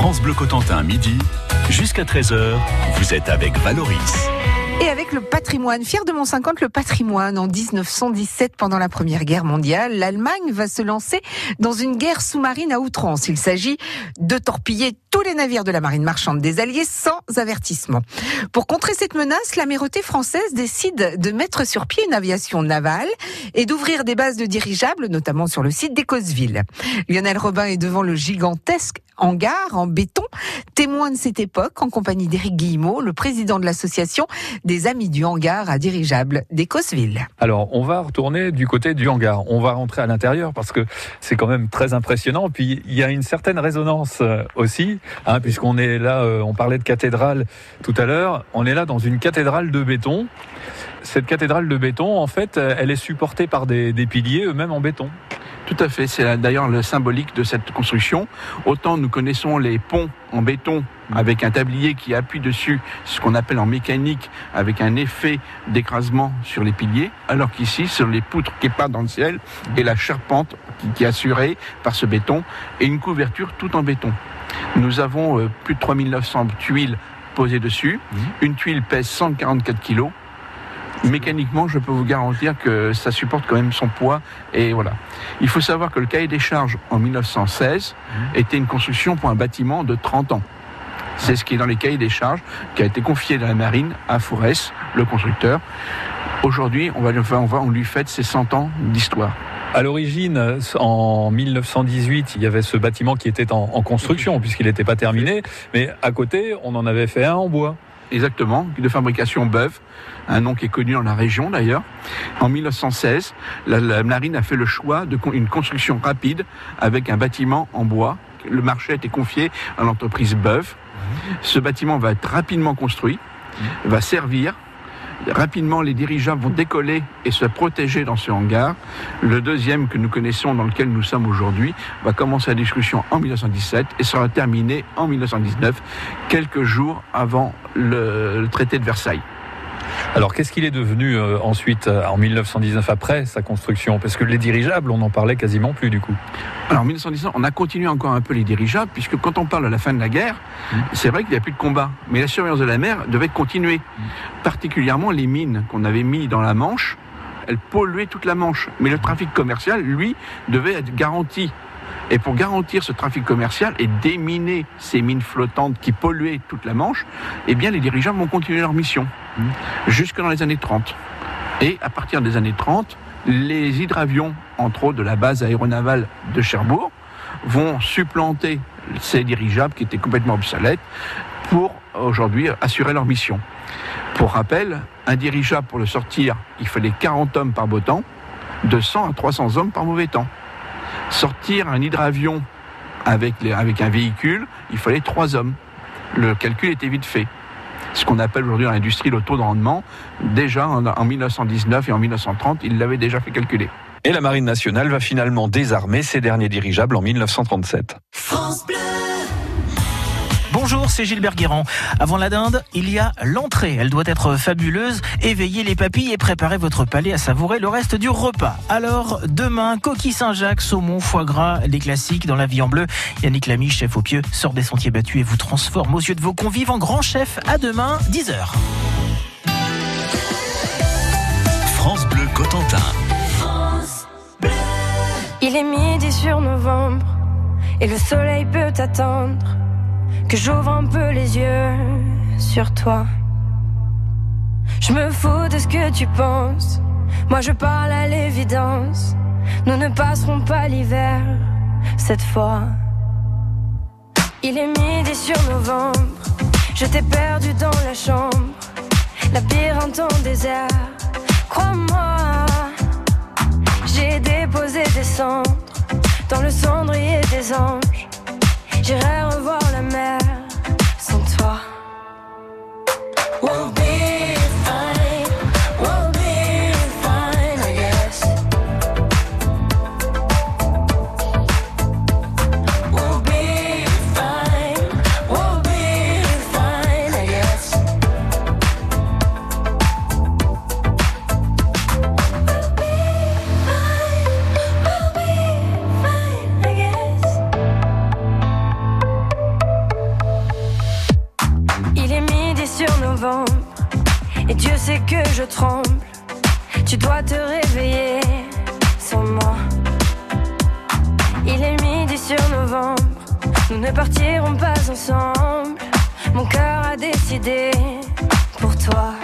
France Bleu Cotentin, midi, jusqu'à 13h, vous êtes avec Valoris. Et avec le patrimoine, fier de mon 50, le patrimoine, en 1917, pendant la Première Guerre mondiale, l'Allemagne va se lancer dans une guerre sous-marine à outrance. Il s'agit de torpiller tous les navires de la marine marchande des Alliés sans avertissement. Pour contrer cette menace, l'amirauté française décide de mettre sur pied une aviation navale et d'ouvrir des bases de dirigeables, notamment sur le site d'Écosville. Lionel Robin est devant le gigantesque hangar en béton, témoin de cette époque en compagnie d'Éric Guillemot, le président de l'association des Amis du hangar à dirigeables d'Écosville. Alors, on va retourner du côté du hangar. On va rentrer à l'intérieur parce que c'est quand même très impressionnant. Puis, il y a une certaine résonance euh, aussi, hein, puisqu'on est là, euh, on parlait de cathédrale tout à l'heure. On est là dans une cathédrale de béton. Cette cathédrale de béton, en fait, euh, elle est supportée par des piliers eux-mêmes en béton. Tout à fait, c'est d'ailleurs le symbolique de cette construction. Autant nous connaissons les ponts en béton avec un tablier qui appuie dessus, ce qu'on appelle en mécanique, avec un effet d'écrasement sur les piliers, alors qu'ici, sur les poutres qui partent dans le ciel et la charpente qui est assurée par ce béton et une couverture tout en béton. Nous avons euh, plus de 3900 tuiles posées dessus. Une tuile pèse 144 kilos mécaniquement, je peux vous garantir que ça supporte quand même son poids. Et voilà. Il faut savoir que le cahier des charges en 1916 était une construction pour un bâtiment de 30 ans. C'est ce qui est dans les cahiers des charges, qui a été confié dans la marine à Fourès, le constructeur. Aujourd'hui, on, va, on, va, on lui fête ses 100 ans d'histoire. À l'origine, en 1918, il y avait ce bâtiment qui était en, en construction, puisqu'il n'était pas terminé. Mais à côté, on en avait fait un en bois. Exactement, de fabrication Beuve, un nom qui est connu dans la région d'ailleurs. En 1916, la, la, marine a fait le choix d'une construction rapide avec un bâtiment en bois. Le marché a été confié à l'entreprise Beuve. Ce bâtiment va être rapidement construit, va servir rapidement les dirigeables vont décoller et se protéger dans ce hangar. Le deuxième que nous connaissons, dans lequel nous sommes aujourd'hui, va commencer la discussion en 1917 et sera terminé en 1919, quelques jours avant le traité de Versailles. Alors qu'est-ce qu'il est devenu euh, ensuite euh, en 1919 après sa construction? Parce que les dirigeables, on n'en parlait quasiment plus du coup. Alors en 1919, on a continué encore un peu les dirigeables, puisque quand on parle de la fin de la guerre, mmh. c'est vrai qu'il n'y a plus de combat. Mais la surveillance de la mer devait continuer. Mmh. Particulièrement les mines qu'on avait mis dans la Manche, elles polluaient toute la Manche. Mais le trafic commercial, lui, devait être garanti. Et pour garantir ce trafic commercial et déminer ces mines flottantes qui polluaient toute la Manche, eh bien les dirigeables vont continuer leur mission jusque dans les années 30. Et à partir des années 30, les hydravions, entre autres de la base aéronavale de Cherbourg, vont supplanter ces dirigeables qui étaient complètement obsolètes pour aujourd'hui assurer leur mission. Pour rappel, un dirigeable pour le sortir, il fallait 40 hommes par beau temps, de 100 à 300 hommes par mauvais temps. Sortir un hydravion avec, avec un véhicule, il fallait 3 hommes. Le calcul était vite fait ce qu'on appelle aujourd'hui dans l'industrie le taux de rendement. Déjà en, en 1919 et en 1930, il l'avait déjà fait calculer. Et la Marine nationale va finalement désarmer ces derniers dirigeables en 1937. France Bleu. Bonjour, c'est Gilbert Guérand. Avant la dinde, il y a l'entrée. Elle doit être fabuleuse. Éveillez les papilles et préparez votre palais à savourer le reste du repas. Alors, demain, coquille Saint-Jacques, saumon, foie gras, les classiques dans la vie en bleu. Yannick Lamy, chef au pieu, sort des sentiers battus et vous transforme aux yeux de vos convives en grand chef. À demain, 10h. France Bleu Cotentin. France Bleu. Il est midi sur novembre et le soleil peut attendre que j'ouvre un peu les yeux sur toi. Je me fous de ce que tu penses. Moi je parle à l'évidence. Nous ne passerons pas l'hiver cette fois. Il est midi sur novembre. Je t'ai perdu dans la chambre. Labyrinthe en désert. Crois-moi, j'ai déposé des cendres dans le cendrier des anges. J'irai revoir sais que je tremble. Tu dois te réveiller sans moi. Il est midi sur novembre. Nous ne partirons pas ensemble. Mon cœur a décidé pour toi.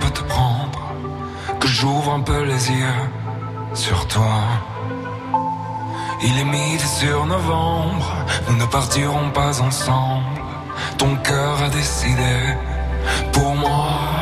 Peut te prendre. Que j'ouvre un peu les yeux sur toi. Il est midi sur novembre, nous ne partirons pas ensemble. Ton cœur a décidé pour moi.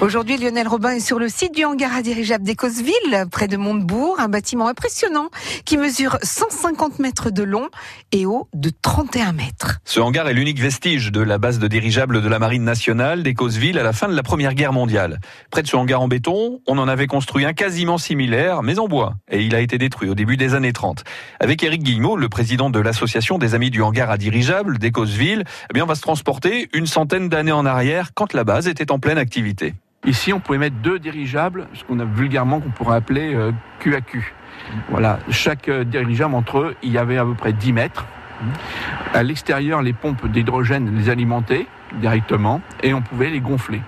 Aujourd'hui, Lionel Robin est sur le site du hangar à dirigeable d'Écosville, près de Montebourg, un bâtiment impressionnant qui mesure 150 mètres de long et haut de 31 mètres. Ce hangar est l'unique vestige de la base de dirigeables de la Marine nationale d'Écosville à la fin de la Première Guerre mondiale. Près de ce hangar en béton, on en avait construit un quasiment similaire, mais en bois, et il a été détruit au début des années 30. Avec Éric Guillemot, le président de l'association des Amis du hangar à dirigeables d'Écosville, eh bien, on va se transporter une centaine d'années en arrière quand la base était en pleine activité. Ici, on pouvait mettre deux dirigeables, ce qu'on a vulgairement qu'on pourrait appeler euh, QAQ. Voilà, chaque euh, dirigeable entre eux, il y avait à peu près 10 mètres. À l'extérieur, les pompes d'hydrogène les alimentaient directement et on pouvait les gonfler.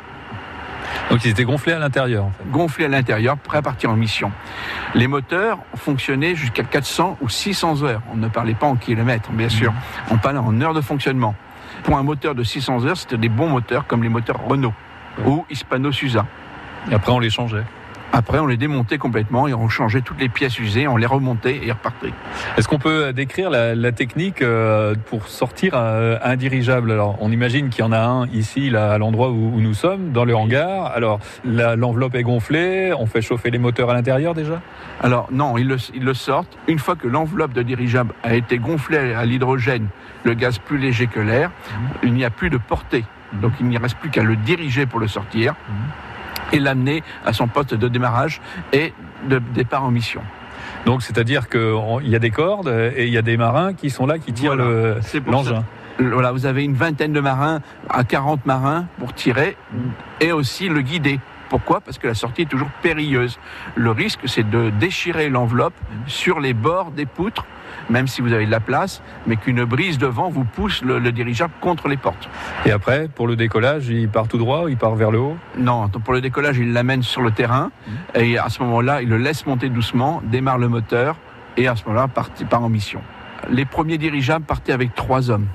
Donc ils étaient gonflés à l'intérieur. En fait. Gonfler à l'intérieur, prêt à partir en mission. Les moteurs fonctionnaient jusqu'à 400 ou 600 heures. On ne parlait pas en kilomètres, bien sûr. On parlait en heures de fonctionnement. Pour un moteur de 600 heures, c'était des bons moteurs comme les moteurs Renault ou Hispano-Susa. Et après on les changeait. Après, on les démontait complètement et on changeait toutes les pièces usées, on les remontait et ils repartaient. Est-ce qu'on peut décrire la, la technique euh, pour sortir un, un dirigeable Alors, on imagine qu'il y en a un ici, là, à l'endroit où, où nous sommes, dans le hangar. Alors, l'enveloppe est gonflée, on fait chauffer les moteurs à l'intérieur déjà? Alors non, ils le, ils le sortent. Une fois que l'enveloppe de dirigeable a été gonflée à l'hydrogène, le gaz plus léger que l'air, il n'y a plus de portée. Donc il n'y reste plus qu'à le diriger pour le sortir et l'amener à son poste de démarrage et de départ en mission. Donc, c'est-à-dire qu'il y a des cordes et il y a des marins qui sont là, qui tirent Voilà. le- l'engin. Voilà, vous avez une vingtaine de marins à 40 marins pour tirer et aussi le guider. Pourquoi? Parce que la sortie est toujours périlleuse. Le risque, c'est de déchirer l'enveloppe sur les bords des poutres, même si vous avez de la place, mais qu'une brise de vent vous pousse le, le dirigeable contre les portes. Et après, pour le décollage, il part tout droit ou il part vers le haut? Non, pour le décollage, il l'amène sur le terrain et à ce moment-là, il le laisse monter doucement, démarre le moteur et à ce moment-là, part, part en mission. Les premiers dirigeables partaient avec trois hommes.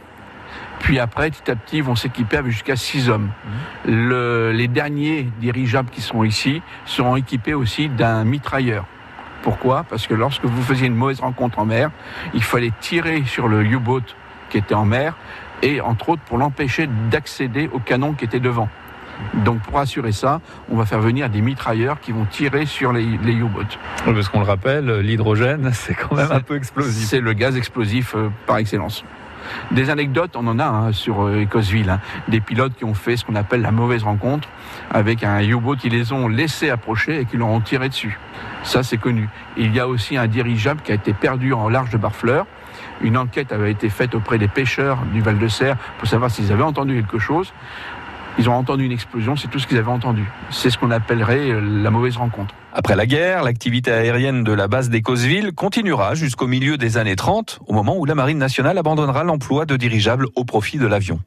Puis après, petit à petit, ils vont s'équiper avec jusqu'à six hommes. Le- les derniers dirigeables qui sont ici seront équipés aussi d'un mitrailleur. Pourquoi? Parce que lorsque vous faisiez une mauvaise rencontre en mer, il fallait tirer sur le U-boat qui était en mer et entre autres pour l'empêcher d'accéder au canon qui était devant. Donc pour assurer ça, on va faire venir des mitrailleurs qui vont tirer sur les, les U-boats. Oui, Parce qu'on le rappelle, l'hydrogène, c'est quand même un peu explosif. C'est le gaz explosif euh, par excellence. Des anecdotes, on en a hein, sur euh, Écosville. hein. Des pilotes qui ont fait ce qu'on appelle la mauvaise rencontre avec un U-boat qui les ont laissés approcher et qui leur ont tiré dessus. Ça, c'est connu. Il y a aussi un dirigeable qui a été perdu en large de Barfleur. Une enquête avait été faite auprès des pêcheurs du Val de Serre pour savoir s'ils avaient entendu quelque chose. Ils ont entendu une explosion, c'est tout ce qu'ils avaient entendu. C'est ce qu'on appellerait euh, la mauvaise rencontre. Après la guerre, l'activité aérienne de la base d'Écosville continuera jusqu'au milieu des années 30, au moment où la Marine nationale abandonnera l'emploi de dirigeables au profit de l'avion.